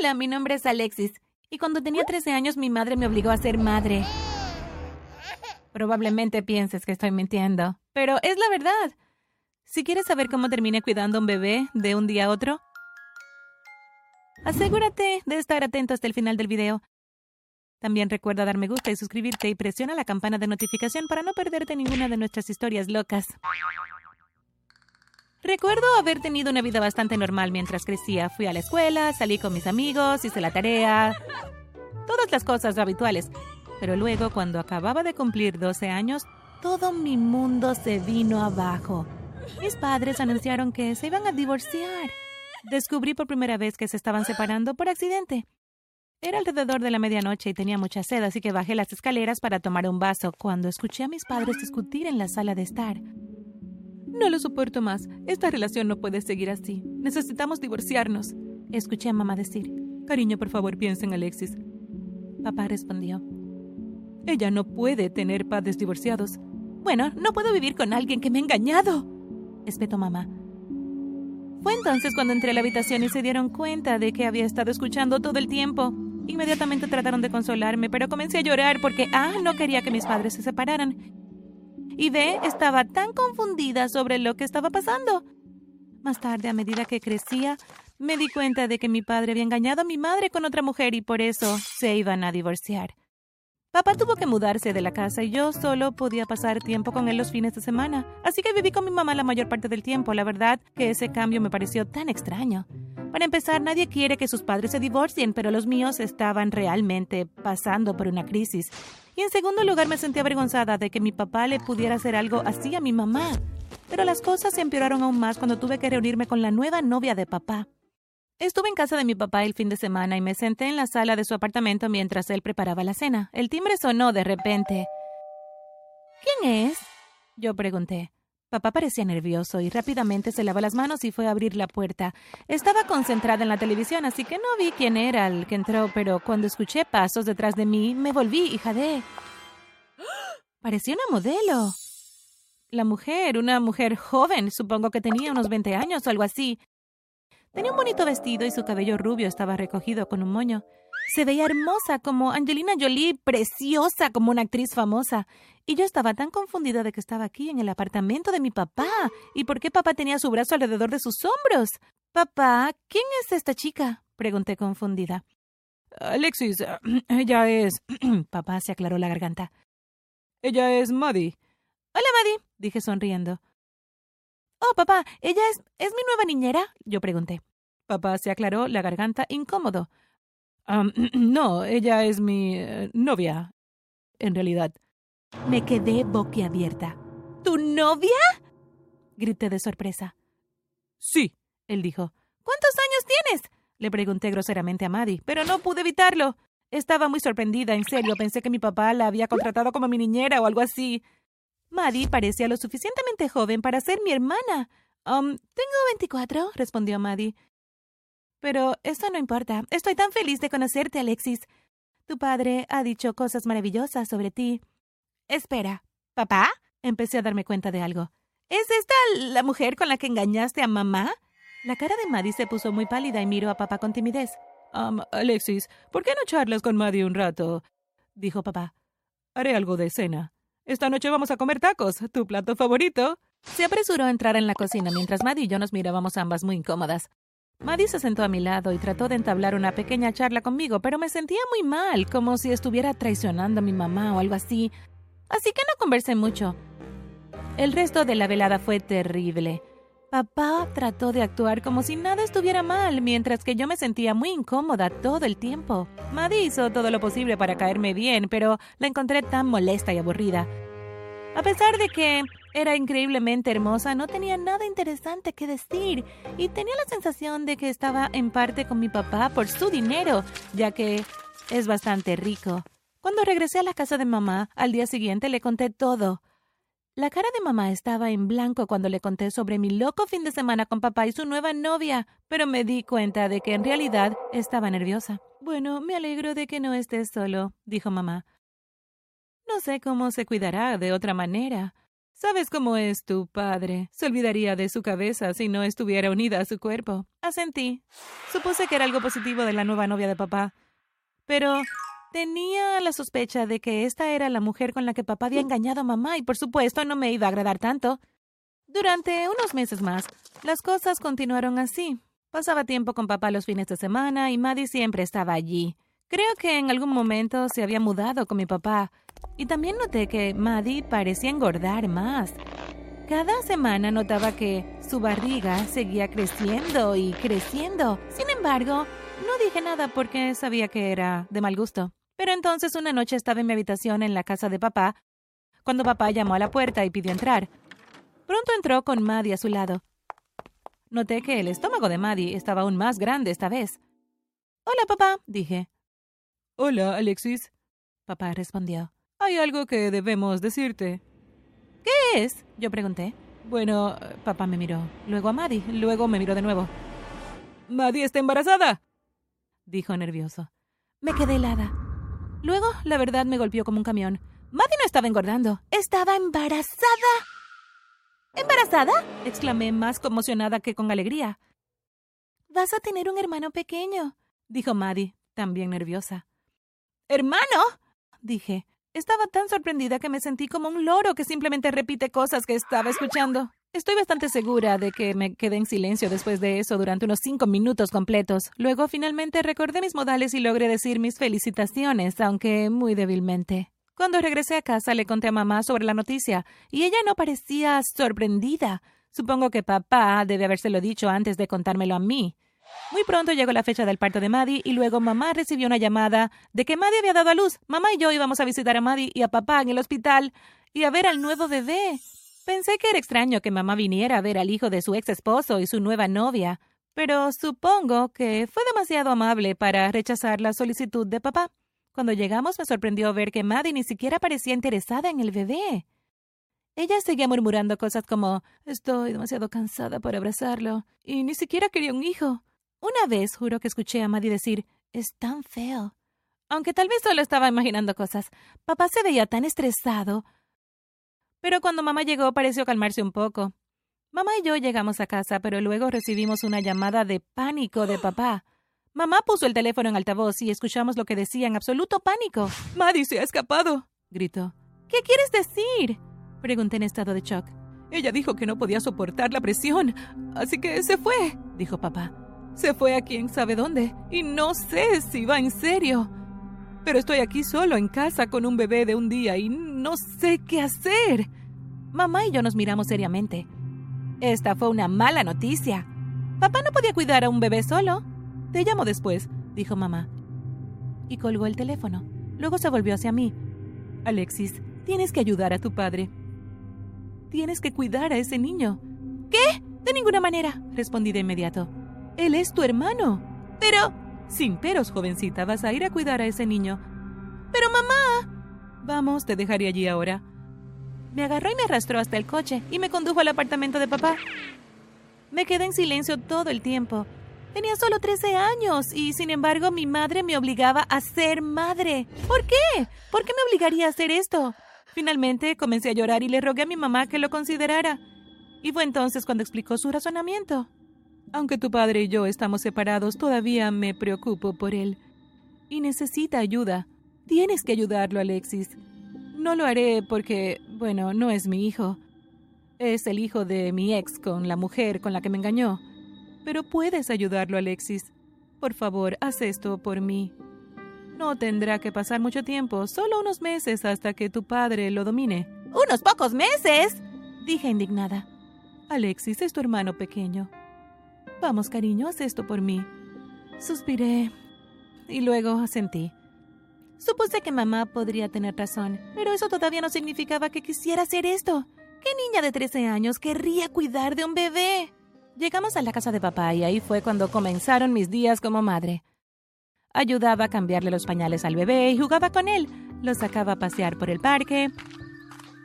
Hola, mi nombre es Alexis. Y cuando tenía 13 años mi madre me obligó a ser madre. Probablemente pienses que estoy mintiendo, pero es la verdad. Si quieres saber cómo terminé cuidando a un bebé de un día a otro, asegúrate de estar atento hasta el final del video. También recuerda dar me gusta y suscribirte y presiona la campana de notificación para no perderte ninguna de nuestras historias locas. Recuerdo haber tenido una vida bastante normal mientras crecía. Fui a la escuela, salí con mis amigos, hice la tarea, todas las cosas habituales. Pero luego, cuando acababa de cumplir 12 años, todo mi mundo se vino abajo. Mis padres anunciaron que se iban a divorciar. Descubrí por primera vez que se estaban separando por accidente. Era alrededor de la medianoche y tenía mucha sed, así que bajé las escaleras para tomar un vaso cuando escuché a mis padres discutir en la sala de estar. No lo soporto más. Esta relación no puede seguir así. Necesitamos divorciarnos. Escuché a mamá decir. Cariño, por favor, piensa en Alexis. Papá respondió. Ella no puede tener padres divorciados. Bueno, no puedo vivir con alguien que me ha engañado. Espetó mamá. Fue entonces cuando entré a la habitación y se dieron cuenta de que había estado escuchando todo el tiempo. Inmediatamente trataron de consolarme, pero comencé a llorar porque A no quería que mis padres se separaran. Y B estaba tan confundida sobre lo que estaba pasando. Más tarde, a medida que crecía, me di cuenta de que mi padre había engañado a mi madre con otra mujer y por eso se iban a divorciar. Papá tuvo que mudarse de la casa y yo solo podía pasar tiempo con él los fines de semana, así que viví con mi mamá la mayor parte del tiempo. La verdad que ese cambio me pareció tan extraño. Para empezar, nadie quiere que sus padres se divorcien, pero los míos estaban realmente pasando por una crisis. Y en segundo lugar, me sentí avergonzada de que mi papá le pudiera hacer algo así a mi mamá. Pero las cosas se empeoraron aún más cuando tuve que reunirme con la nueva novia de papá. Estuve en casa de mi papá el fin de semana y me senté en la sala de su apartamento mientras él preparaba la cena. El timbre sonó de repente. ¿Quién es? Yo pregunté. Papá parecía nervioso y rápidamente se lavó las manos y fue a abrir la puerta. Estaba concentrada en la televisión, así que no vi quién era el que entró, pero cuando escuché pasos detrás de mí, me volví y jadeé. Parecía una modelo. La mujer, una mujer joven, supongo que tenía unos 20 años o algo así. Tenía un bonito vestido y su cabello rubio estaba recogido con un moño. Se veía hermosa como Angelina Jolie, preciosa como una actriz famosa. Y yo estaba tan confundida de que estaba aquí en el apartamento de mi papá. ¿Y por qué papá tenía su brazo alrededor de sus hombros? Papá, ¿quién es esta chica? pregunté confundida. Alexis, ella es. papá se aclaró la garganta. Ella es Maddie. Hola, Maddie, dije sonriendo. Oh, papá, ¿ella es, es mi nueva niñera? Yo pregunté. Papá se aclaró la garganta incómodo. no, ella es mi eh, novia, en realidad. Me quedé boquiabierta. ¿Tu novia? grité de sorpresa. Sí, él dijo. ¿Cuántos años tienes? Le pregunté groseramente a Maddie, pero no pude evitarlo. Estaba muy sorprendida, en serio. Pensé que mi papá la había contratado como mi niñera o algo así. Maddie parecía lo suficientemente joven para ser mi hermana. Um, tengo veinticuatro, respondió Maddie. Pero eso no importa. Estoy tan feliz de conocerte, Alexis. Tu padre ha dicho cosas maravillosas sobre ti. Espera, ¿papá? Empecé a darme cuenta de algo. ¿Es esta la mujer con la que engañaste a mamá? La cara de Maddie se puso muy pálida y miró a papá con timidez. Um, Alexis, ¿por qué no charlas con Maddie un rato? dijo papá. Haré algo de cena. Esta noche vamos a comer tacos, tu plato favorito. Se apresuró a entrar en la cocina mientras Maddie y yo nos mirábamos ambas muy incómodas. Maddie se sentó a mi lado y trató de entablar una pequeña charla conmigo, pero me sentía muy mal, como si estuviera traicionando a mi mamá o algo así. Así que no conversé mucho. El resto de la velada fue terrible. Papá trató de actuar como si nada estuviera mal, mientras que yo me sentía muy incómoda todo el tiempo. Maddie hizo todo lo posible para caerme bien, pero la encontré tan molesta y aburrida. A pesar de que era increíblemente hermosa, no tenía nada interesante que decir y tenía la sensación de que estaba en parte con mi papá por su dinero, ya que es bastante rico. Cuando regresé a la casa de mamá, al día siguiente le conté todo. La cara de mamá estaba en blanco cuando le conté sobre mi loco fin de semana con papá y su nueva novia, pero me di cuenta de que en realidad estaba nerviosa. Bueno, me alegro de que no estés solo, dijo mamá. No sé cómo se cuidará de otra manera. Sabes cómo es tu padre. Se olvidaría de su cabeza si no estuviera unida a su cuerpo. Asentí. Supuse que era algo positivo de la nueva novia de papá. Pero tenía la sospecha de que esta era la mujer con la que papá había engañado a mamá y por supuesto no me iba a agradar tanto. Durante unos meses más, las cosas continuaron así. Pasaba tiempo con papá los fines de semana y Maddie siempre estaba allí. Creo que en algún momento se había mudado con mi papá y también noté que Maddie parecía engordar más. Cada semana notaba que su barriga seguía creciendo y creciendo. Sin embargo, no dije nada porque sabía que era de mal gusto. Pero entonces una noche estaba en mi habitación en la casa de papá, cuando papá llamó a la puerta y pidió entrar. Pronto entró con Maddie a su lado. Noté que el estómago de Maddie estaba aún más grande esta vez. Hola, papá, dije. Hola, Alexis. Papá respondió. Hay algo que debemos decirte. ¿Qué es? Yo pregunté. Bueno, papá me miró, luego a Maddie, luego me miró de nuevo. Maddie está embarazada, dijo nervioso. Me quedé helada. Luego, la verdad me golpeó como un camión. Maddie no estaba engordando, estaba embarazada. ¿Embarazada? exclamé más conmocionada que con alegría. Vas a tener un hermano pequeño, dijo Maddie, también nerviosa. ¿Hermano? dije. Estaba tan sorprendida que me sentí como un loro que simplemente repite cosas que estaba escuchando. Estoy bastante segura de que me quedé en silencio después de eso durante unos cinco minutos completos. Luego finalmente recordé mis modales y logré decir mis felicitaciones, aunque muy débilmente. Cuando regresé a casa le conté a mamá sobre la noticia, y ella no parecía sorprendida. Supongo que papá debe habérselo dicho antes de contármelo a mí. Muy pronto llegó la fecha del parto de Maddie y luego mamá recibió una llamada de que Maddie había dado a luz. Mamá y yo íbamos a visitar a Maddie y a papá en el hospital y a ver al nuevo bebé. Pensé que era extraño que mamá viniera a ver al hijo de su ex esposo y su nueva novia, pero supongo que fue demasiado amable para rechazar la solicitud de papá. Cuando llegamos me sorprendió ver que Maddie ni siquiera parecía interesada en el bebé. Ella seguía murmurando cosas como Estoy demasiado cansada para abrazarlo, y ni siquiera quería un hijo. Una vez juro que escuché a Maddie decir, es tan feo. Aunque tal vez solo estaba imaginando cosas. Papá se veía tan estresado. Pero cuando mamá llegó pareció calmarse un poco. Mamá y yo llegamos a casa, pero luego recibimos una llamada de pánico de papá. Mamá puso el teléfono en altavoz y escuchamos lo que decía en absoluto pánico. Maddie se ha escapado, gritó. ¿Qué quieres decir? Pregunté en estado de shock. Ella dijo que no podía soportar la presión, así que se fue, dijo papá. Se fue a quién sabe dónde y no sé si va en serio. Pero estoy aquí solo en casa con un bebé de un día y no sé qué hacer. Mamá y yo nos miramos seriamente. Esta fue una mala noticia. Papá no podía cuidar a un bebé solo. Te llamo después, dijo mamá. Y colgó el teléfono. Luego se volvió hacia mí. Alexis, tienes que ayudar a tu padre. Tienes que cuidar a ese niño. ¿Qué? De ninguna manera, respondí de inmediato. Él es tu hermano. Pero... Sin peros, jovencita, vas a ir a cuidar a ese niño. Pero mamá. Vamos, te dejaré allí ahora. Me agarró y me arrastró hasta el coche y me condujo al apartamento de papá. Me quedé en silencio todo el tiempo. Tenía solo 13 años y, sin embargo, mi madre me obligaba a ser madre. ¿Por qué? ¿Por qué me obligaría a hacer esto? Finalmente comencé a llorar y le rogué a mi mamá que lo considerara. Y fue entonces cuando explicó su razonamiento. Aunque tu padre y yo estamos separados, todavía me preocupo por él. Y necesita ayuda. Tienes que ayudarlo, Alexis. No lo haré porque, bueno, no es mi hijo. Es el hijo de mi ex con la mujer con la que me engañó. Pero puedes ayudarlo, Alexis. Por favor, haz esto por mí. No tendrá que pasar mucho tiempo, solo unos meses hasta que tu padre lo domine. ¿Unos pocos meses? dije indignada. Alexis es tu hermano pequeño. Vamos, cariño, haz esto por mí. Suspiré y luego asentí. Supuse que mamá podría tener razón, pero eso todavía no significaba que quisiera hacer esto. ¿Qué niña de 13 años querría cuidar de un bebé? Llegamos a la casa de papá y ahí fue cuando comenzaron mis días como madre. Ayudaba a cambiarle los pañales al bebé y jugaba con él. Lo sacaba a pasear por el parque.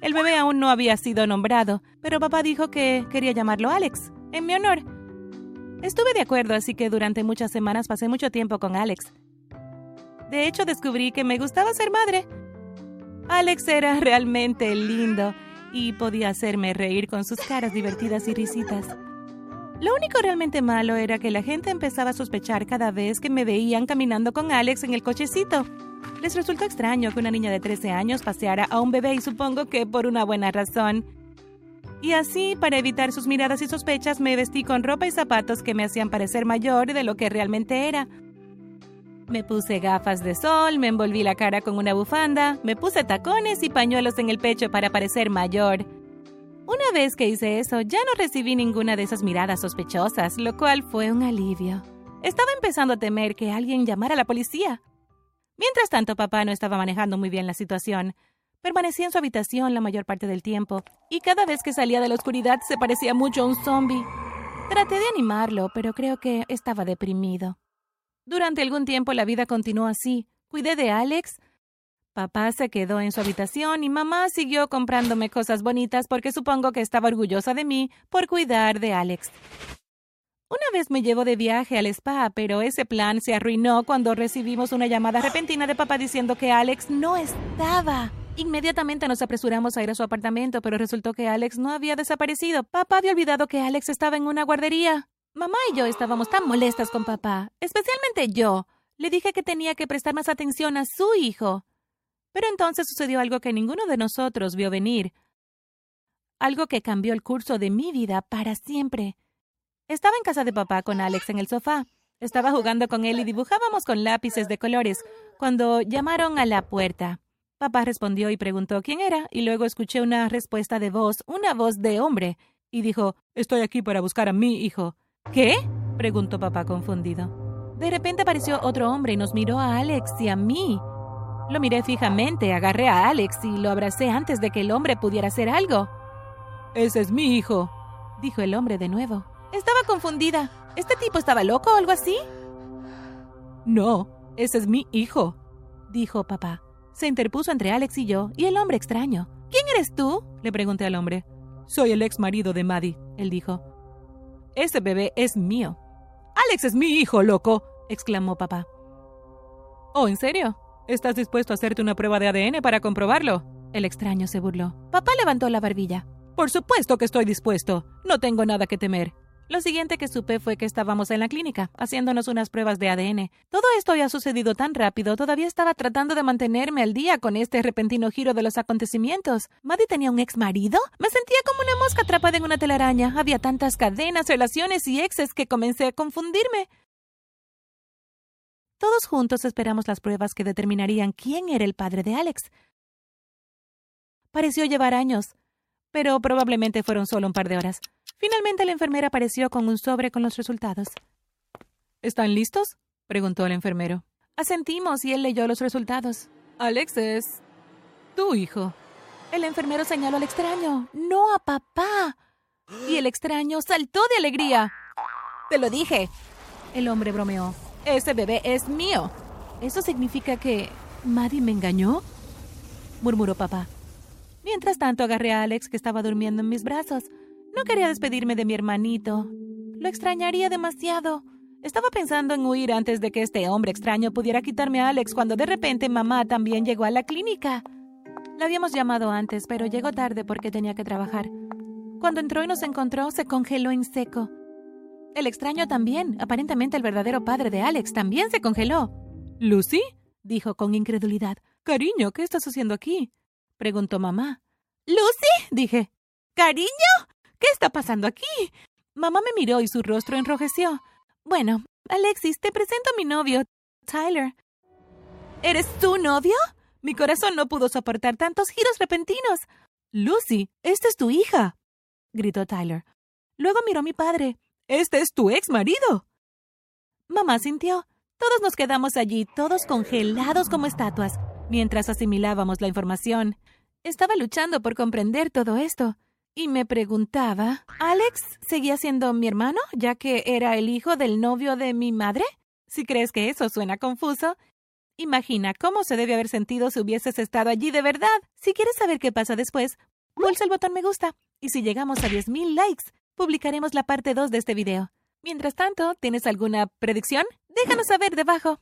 El bebé aún no había sido nombrado, pero papá dijo que quería llamarlo Alex, en mi honor. Estuve de acuerdo, así que durante muchas semanas pasé mucho tiempo con Alex. De hecho, descubrí que me gustaba ser madre. Alex era realmente lindo y podía hacerme reír con sus caras divertidas y risitas. Lo único realmente malo era que la gente empezaba a sospechar cada vez que me veían caminando con Alex en el cochecito. Les resultó extraño que una niña de 13 años paseara a un bebé y supongo que por una buena razón. Y así, para evitar sus miradas y sospechas, me vestí con ropa y zapatos que me hacían parecer mayor de lo que realmente era. Me puse gafas de sol, me envolví la cara con una bufanda, me puse tacones y pañuelos en el pecho para parecer mayor. Una vez que hice eso, ya no recibí ninguna de esas miradas sospechosas, lo cual fue un alivio. Estaba empezando a temer que alguien llamara a la policía. Mientras tanto, papá no estaba manejando muy bien la situación. Permanecía en su habitación la mayor parte del tiempo, y cada vez que salía de la oscuridad se parecía mucho a un zombie. Traté de animarlo, pero creo que estaba deprimido. Durante algún tiempo la vida continuó así. Cuidé de Alex. Papá se quedó en su habitación y mamá siguió comprándome cosas bonitas porque supongo que estaba orgullosa de mí por cuidar de Alex. Una vez me llevó de viaje al spa, pero ese plan se arruinó cuando recibimos una llamada repentina de papá diciendo que Alex no estaba. Inmediatamente nos apresuramos a ir a su apartamento, pero resultó que Alex no había desaparecido. Papá había olvidado que Alex estaba en una guardería. Mamá y yo estábamos tan molestas con papá, especialmente yo. Le dije que tenía que prestar más atención a su hijo. Pero entonces sucedió algo que ninguno de nosotros vio venir. Algo que cambió el curso de mi vida para siempre. Estaba en casa de papá con Alex en el sofá. Estaba jugando con él y dibujábamos con lápices de colores cuando llamaron a la puerta. Papá respondió y preguntó quién era, y luego escuché una respuesta de voz, una voz de hombre, y dijo Estoy aquí para buscar a mi hijo. ¿Qué? preguntó papá confundido. De repente apareció otro hombre y nos miró a Alex y a mí. Lo miré fijamente, agarré a Alex y lo abracé antes de que el hombre pudiera hacer algo. Ese es mi hijo, dijo el hombre de nuevo. Estaba confundida. ¿Este tipo estaba loco o algo así? No, ese es mi hijo, dijo papá. Se interpuso entre Alex y yo y el hombre extraño. ¿Quién eres tú? le pregunté al hombre. Soy el ex marido de Maddie, él dijo. Ese bebé es mío. Alex es mi hijo, loco, exclamó papá. Oh, ¿en serio? ¿Estás dispuesto a hacerte una prueba de ADN para comprobarlo? El extraño se burló. Papá levantó la barbilla. Por supuesto que estoy dispuesto. No tengo nada que temer. Lo siguiente que supe fue que estábamos en la clínica, haciéndonos unas pruebas de ADN. Todo esto había sucedido tan rápido, todavía estaba tratando de mantenerme al día con este repentino giro de los acontecimientos. ¿Maddie tenía un ex marido? Me sentía como una mosca atrapada en una telaraña. Había tantas cadenas, relaciones y exes que comencé a confundirme. Todos juntos esperamos las pruebas que determinarían quién era el padre de Alex. Pareció llevar años, pero probablemente fueron solo un par de horas. Finalmente la enfermera apareció con un sobre con los resultados. ¿Están listos? preguntó el enfermero. Asentimos y él leyó los resultados. Alex es tu hijo. El enfermero señaló al extraño, no a papá. Y el extraño saltó de alegría. Te lo dije. El hombre bromeó. Ese bebé es mío. ¿Eso significa que Maddie me engañó? murmuró papá. Mientras tanto agarré a Alex que estaba durmiendo en mis brazos. No quería despedirme de mi hermanito. Lo extrañaría demasiado. Estaba pensando en huir antes de que este hombre extraño pudiera quitarme a Alex cuando de repente mamá también llegó a la clínica. La habíamos llamado antes, pero llegó tarde porque tenía que trabajar. Cuando entró y nos encontró, se congeló en seco. El extraño también, aparentemente el verdadero padre de Alex, también se congeló. ¿Lucy? dijo con incredulidad. Cariño, ¿qué estás haciendo aquí? preguntó mamá. ¿Lucy? dije. ¿Cariño? ¿Qué está pasando aquí? Mamá me miró y su rostro enrojeció. Bueno, Alexis, te presento a mi novio, Tyler. ¿Eres tu novio? Mi corazón no pudo soportar tantos giros repentinos. Lucy, esta es tu hija, gritó Tyler. Luego miró a mi padre. Este es tu ex marido. Mamá sintió. Todos nos quedamos allí, todos congelados como estatuas, mientras asimilábamos la información. Estaba luchando por comprender todo esto y me preguntaba, ¿Alex seguía siendo mi hermano, ya que era el hijo del novio de mi madre? Si crees que eso suena confuso, imagina cómo se debe haber sentido si hubieses estado allí de verdad. Si quieres saber qué pasa después, pulsa el botón me gusta. Y si llegamos a 10.000 likes, publicaremos la parte 2 de este video. Mientras tanto, ¿tienes alguna predicción? Déjanos saber debajo.